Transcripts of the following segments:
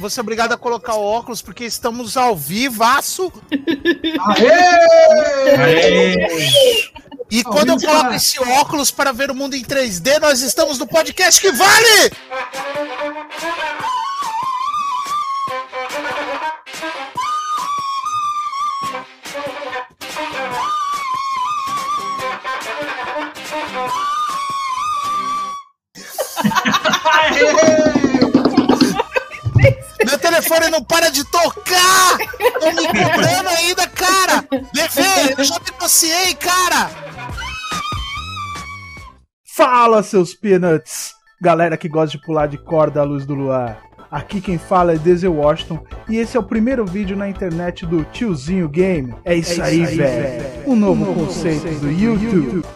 Você é obrigado a colocar o óculos porque estamos ao vivaço. Aê! Aê! E quando eu coloco esse óculos para ver o mundo em 3D, nós estamos no podcast que vale! Meu telefone não para de tocar! Tô me cobrando ainda, cara! Levei, eu já negociei, cara! Fala, seus peanuts! Galera que gosta de pular de corda à luz do luar. Aqui quem fala é Denzel Washington e esse é o primeiro vídeo na internet do Tiozinho Game. É isso, é isso aí, velho. Um novo, um novo conceito, conceito do YouTube. YouTube.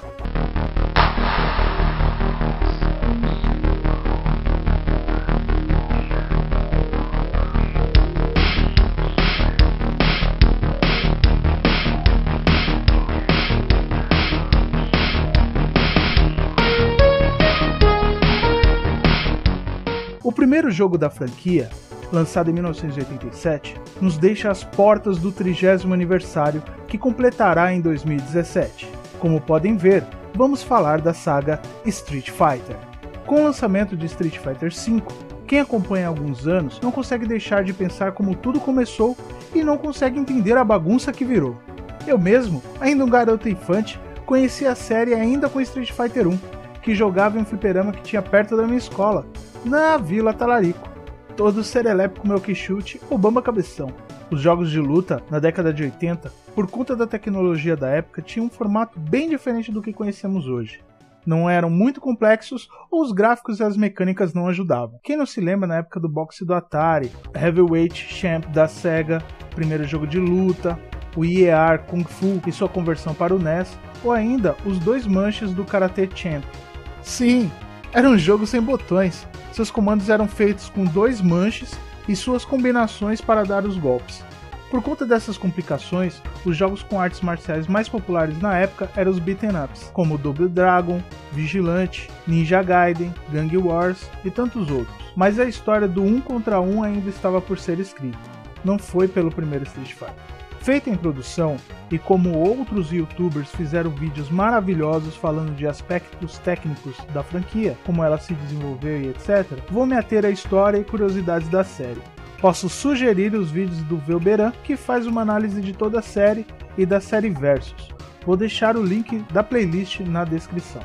Primeiro jogo da franquia, lançado em 1987, nos deixa às portas do 30 aniversário que completará em 2017. Como podem ver, vamos falar da saga Street Fighter. Com o lançamento de Street Fighter V, quem acompanha há alguns anos não consegue deixar de pensar como tudo começou e não consegue entender a bagunça que virou. Eu mesmo, ainda um garoto infante, conheci a série ainda com Street Fighter 1, que jogava em um fliperama que tinha perto da minha escola, na Vila Talarico. Todo serelepe meu que chute ou bamba cabeção. Os jogos de luta, na década de 80, por conta da tecnologia da época, tinham um formato bem diferente do que conhecemos hoje. Não eram muito complexos ou os gráficos e as mecânicas não ajudavam. Quem não se lembra na época do boxe do Atari, Heavyweight Champ da Sega, primeiro jogo de luta, o IER Kung Fu e sua conversão para o NES, ou ainda os dois manches do Karate Champ. Sim, era um jogo sem botões, seus comandos eram feitos com dois manches e suas combinações para dar os golpes. Por conta dessas complicações, os jogos com artes marciais mais populares na época eram os beaten ups, como Double Dragon, Vigilante, Ninja Gaiden, Gang Wars e tantos outros. Mas a história do um contra um ainda estava por ser escrita. Não foi pelo primeiro Street Fighter. Feita em produção, e como outros youtubers fizeram vídeos maravilhosos falando de aspectos técnicos da franquia, como ela se desenvolveu e etc., vou me ater à história e curiosidades da série. Posso sugerir os vídeos do Velberan, que faz uma análise de toda a série e da série Versus. Vou deixar o link da playlist na descrição.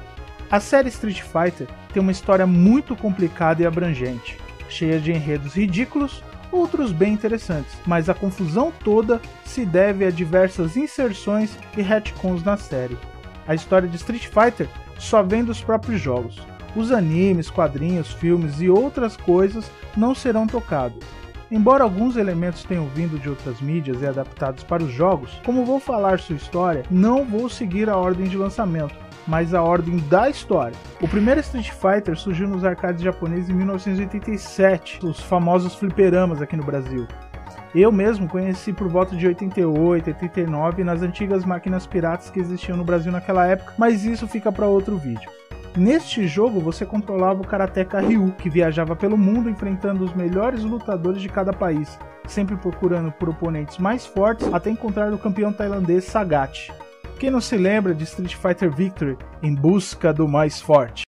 A série Street Fighter tem uma história muito complicada e abrangente, cheia de enredos ridículos outros bem interessantes, mas a confusão toda se deve a diversas inserções e retcons na série. A história de Street Fighter só vem dos próprios jogos. Os animes, quadrinhos, filmes e outras coisas não serão tocados. Embora alguns elementos tenham vindo de outras mídias e adaptados para os jogos, como vou falar sua história, não vou seguir a ordem de lançamento, mas a ordem da história. O primeiro Street Fighter surgiu nos arcades japoneses em 1987, os famosos fliperamas aqui no Brasil. Eu mesmo conheci por volta de 88, 89 nas antigas máquinas piratas que existiam no Brasil naquela época, mas isso fica para outro vídeo. Neste jogo você controlava o karateka Ryu, que viajava pelo mundo enfrentando os melhores lutadores de cada país, sempre procurando por oponentes mais fortes até encontrar o campeão tailandês Sagat. Quem não se lembra de Street Fighter Victory em busca do mais forte?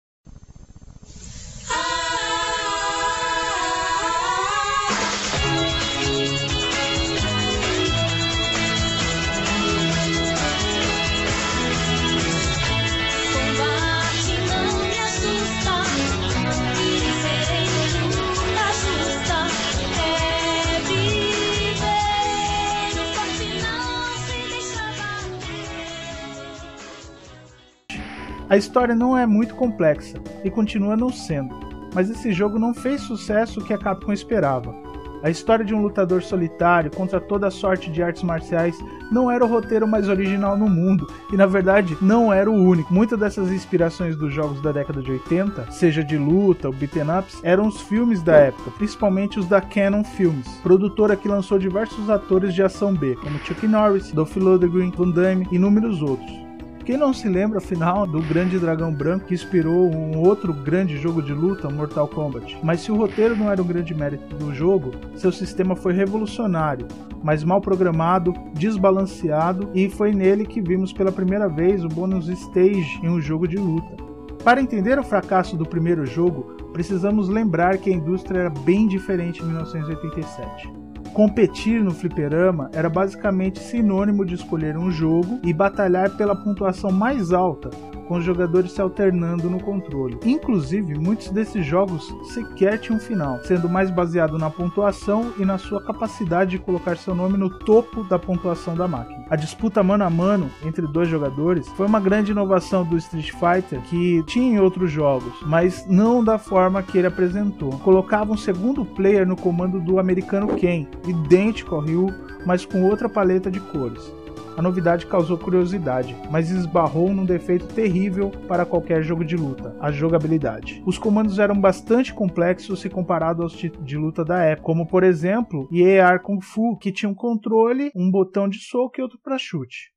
A história não é muito complexa e continua não sendo, mas esse jogo não fez sucesso que a Capcom esperava. A história de um lutador solitário contra toda a sorte de artes marciais não era o roteiro mais original no mundo e, na verdade, não era o único. Muitas dessas inspirações dos jogos da década de 80, seja de luta ou beaten ups, eram os filmes da época, principalmente os da Canon Films, produtora que lançou diversos atores de ação B, como Chuck Norris, Dolph Lundgren, Van Damme e inúmeros outros. Quem não se lembra, afinal, do Grande Dragão Branco que inspirou um outro grande jogo de luta, Mortal Kombat? Mas se o roteiro não era o grande mérito do jogo, seu sistema foi revolucionário, mas mal programado, desbalanceado e foi nele que vimos pela primeira vez o bônus stage em um jogo de luta. Para entender o fracasso do primeiro jogo, precisamos lembrar que a indústria era bem diferente em 1987. Competir no fliperama era basicamente sinônimo de escolher um jogo e batalhar pela pontuação mais alta, com os jogadores se alternando no controle. Inclusive, muitos desses jogos sequer tinham final, sendo mais baseado na pontuação e na sua capacidade de colocar seu nome no topo da pontuação da máquina. A disputa mano a mano entre dois jogadores foi uma grande inovação do Street Fighter que tinha em outros jogos, mas não da forma que ele apresentou. Colocava um segundo player no comando do americano Ken, idêntico ao Ryu, mas com outra paleta de cores. A novidade causou curiosidade, mas esbarrou num defeito terrível para qualquer jogo de luta: a jogabilidade. Os comandos eram bastante complexos se comparado aos de luta da época, como por exemplo Year Kung Fu, que tinha um controle, um botão de soco e outro para chute.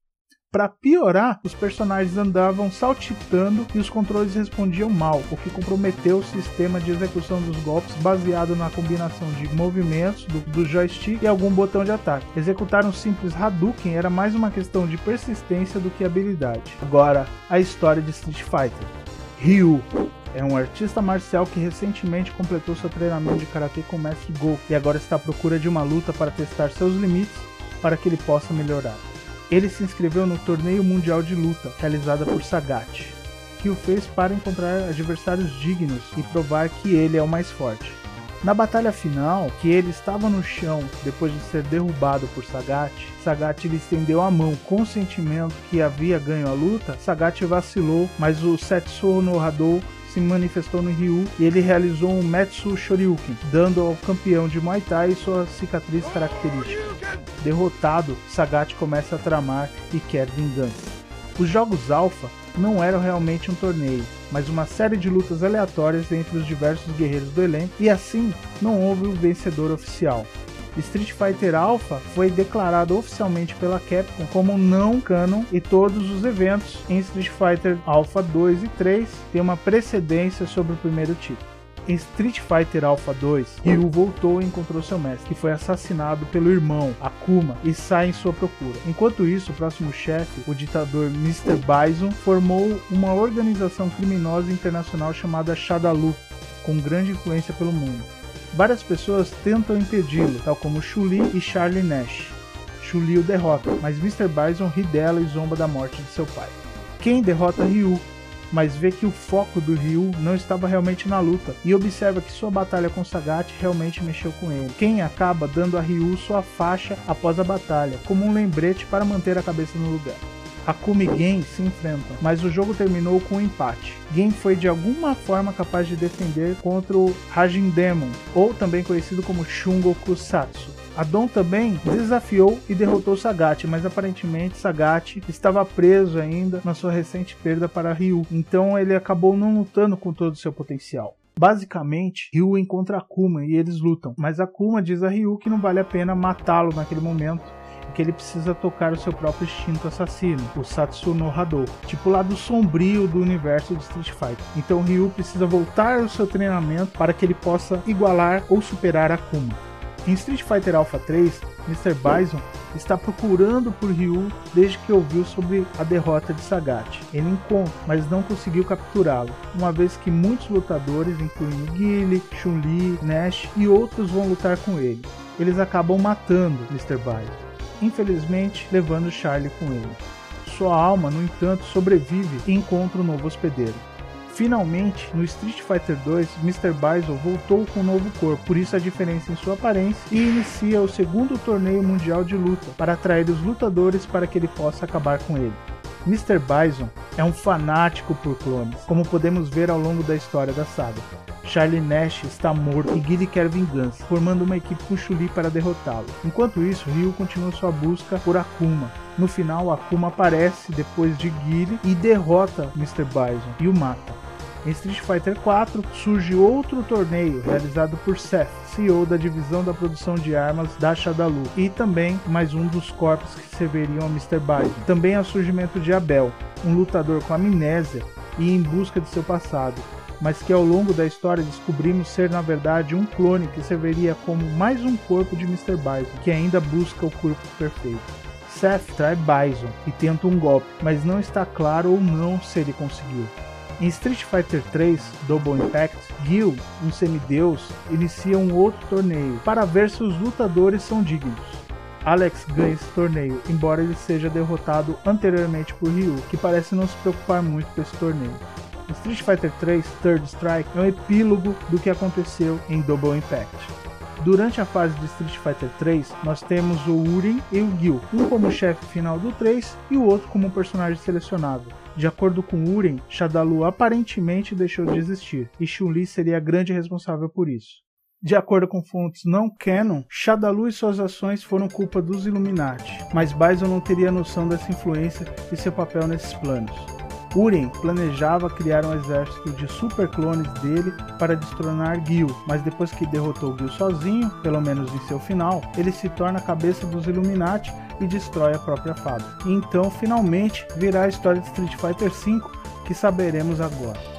Para piorar, os personagens andavam saltitando e os controles respondiam mal, o que comprometeu o sistema de execução dos golpes baseado na combinação de movimentos do, do joystick e algum botão de ataque. Executar um simples Hadouken era mais uma questão de persistência do que habilidade. Agora, a história de Street Fighter. Ryu é um artista marcial que recentemente completou seu treinamento de karatê com o mestre Go e agora está à procura de uma luta para testar seus limites para que ele possa melhorar. Ele se inscreveu no Torneio Mundial de Luta, realizada por Sagat, que o fez para encontrar adversários dignos e provar que ele é o mais forte. Na batalha final, que ele estava no chão depois de ser derrubado por Sagat, Sagat lhe estendeu a mão com o sentimento que havia ganho a luta. Sagat vacilou, mas o Setsu no Hadou se manifestou no Ryu e ele realizou um Metsu Shoryuken, dando ao campeão de Muay Thai sua cicatriz característica. Derrotado, Sagat começa a tramar e quer vingança. Os jogos Alpha não eram realmente um torneio, mas uma série de lutas aleatórias entre os diversos guerreiros do elenco, e assim não houve um vencedor oficial. Street Fighter Alpha foi declarado oficialmente pela Capcom como não canon e todos os eventos em Street Fighter Alpha 2 e 3 têm uma precedência sobre o primeiro título. Em Street Fighter Alpha 2, Ryu voltou e encontrou seu mestre, que foi assassinado pelo irmão, Akuma, e sai em sua procura. Enquanto isso, o próximo chefe, o ditador Mr. Bison, formou uma organização criminosa internacional chamada Shadaloo, com grande influência pelo mundo. Várias pessoas tentam impedi-lo, tal como Chun-Li e Charlie Nash. Chun-Li o derrota, mas Mr. Bison ri dela e zomba da morte de seu pai. Ken derrota Ryu, mas vê que o foco do Ryu não estava realmente na luta e observa que sua batalha com Sagat realmente mexeu com ele. Ken acaba dando a Ryu sua faixa após a batalha, como um lembrete para manter a cabeça no lugar. Akuma e Gen se enfrentam, mas o jogo terminou com um empate. Gen foi de alguma forma capaz de defender contra o Rajin Demon, ou também conhecido como Shungo Kusatsu. Adon também desafiou e derrotou Sagat, mas aparentemente Sagat estava preso ainda na sua recente perda para Ryu, então ele acabou não lutando com todo o seu potencial. Basicamente, Ryu encontra Akuma e eles lutam, mas Akuma diz a Ryu que não vale a pena matá-lo naquele momento que ele precisa tocar o seu próprio instinto assassino, o Satsuno Hadou, tipo o lado sombrio do universo de Street Fighter. Então Ryu precisa voltar ao seu treinamento para que ele possa igualar ou superar Akuma. Em Street Fighter Alpha 3, Mr. Bison está procurando por Ryu desde que ouviu sobre a derrota de Sagat. Ele encontra, mas não conseguiu capturá-lo, uma vez que muitos lutadores, incluindo Guile, Chun-Li, Nash e outros vão lutar com ele. Eles acabam matando Mr. Bison infelizmente levando Charlie com ele. Sua alma, no entanto, sobrevive e encontra um novo hospedeiro. Finalmente, no Street Fighter 2, Mr. Bison voltou com um novo corpo, por isso a diferença em sua aparência, e inicia o segundo torneio mundial de luta para atrair os lutadores para que ele possa acabar com ele. Mr. Bison é um fanático por clones, como podemos ver ao longo da história da saga. Charlie Nash está morto e Guile quer vingança, formando uma equipe com Chuli para derrotá-lo. Enquanto isso, Ryu continua sua busca por Akuma. No final, Akuma aparece depois de Guile e derrota Mr. Bison e o mata. Em Street Fighter 4 surge outro torneio realizado por Seth, CEO da divisão da produção de armas da Shadalu, e também mais um dos corpos que serviriam ao Mr. Bison. Também há o surgimento de Abel, um lutador com amnésia e em busca de seu passado, mas que ao longo da história descobrimos ser na verdade um clone que serviria como mais um corpo de Mr. Bison, que ainda busca o corpo perfeito. Seth trai Bison e tenta um golpe, mas não está claro ou não se ele conseguiu. Em Street Fighter 3 Double Impact, Gil, um semideus, inicia um outro torneio para ver se os lutadores são dignos. Alex ganha esse torneio, embora ele seja derrotado anteriormente por Ryu, que parece não se preocupar muito com esse torneio. Street Fighter 3 Third Strike é um epílogo do que aconteceu em Double Impact. Durante a fase de Street Fighter 3, nós temos o Urin e o Gil, um como chefe final do 3 e o outro como personagem selecionado. De acordo com Urin, Shadalu aparentemente deixou de existir, e Chun-Li seria a grande responsável por isso. De acordo com fontes não canon, Shadalu e suas ações foram culpa dos Illuminati, mas Bison não teria noção dessa influência e seu papel nesses planos. Uren planejava criar um exército de super clones dele para destronar Gil, mas depois que derrotou Gil sozinho, pelo menos em seu final, ele se torna a cabeça dos Illuminati e destrói a própria. E então, finalmente, virá a história de Street Fighter V que saberemos agora.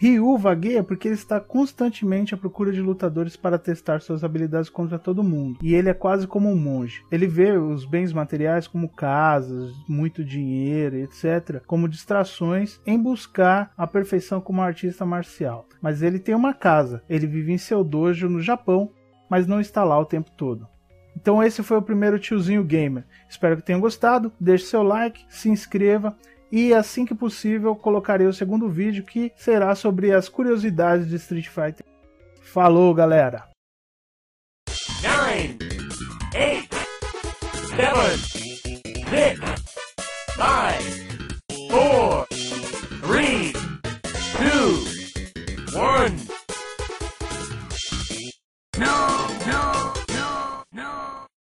Ryu vagueia porque ele está constantemente à procura de lutadores para testar suas habilidades contra todo mundo. E ele é quase como um monge. Ele vê os bens materiais como casas, muito dinheiro, etc., como distrações em buscar a perfeição como artista marcial. Mas ele tem uma casa, ele vive em seu dojo no Japão, mas não está lá o tempo todo. Então esse foi o primeiro tiozinho gamer. Espero que tenham gostado. Deixe seu like, se inscreva e assim que possível colocarei o segundo vídeo que será sobre as curiosidades de Street Fighter. Falou, galera! Nine, eight, seven, six, five.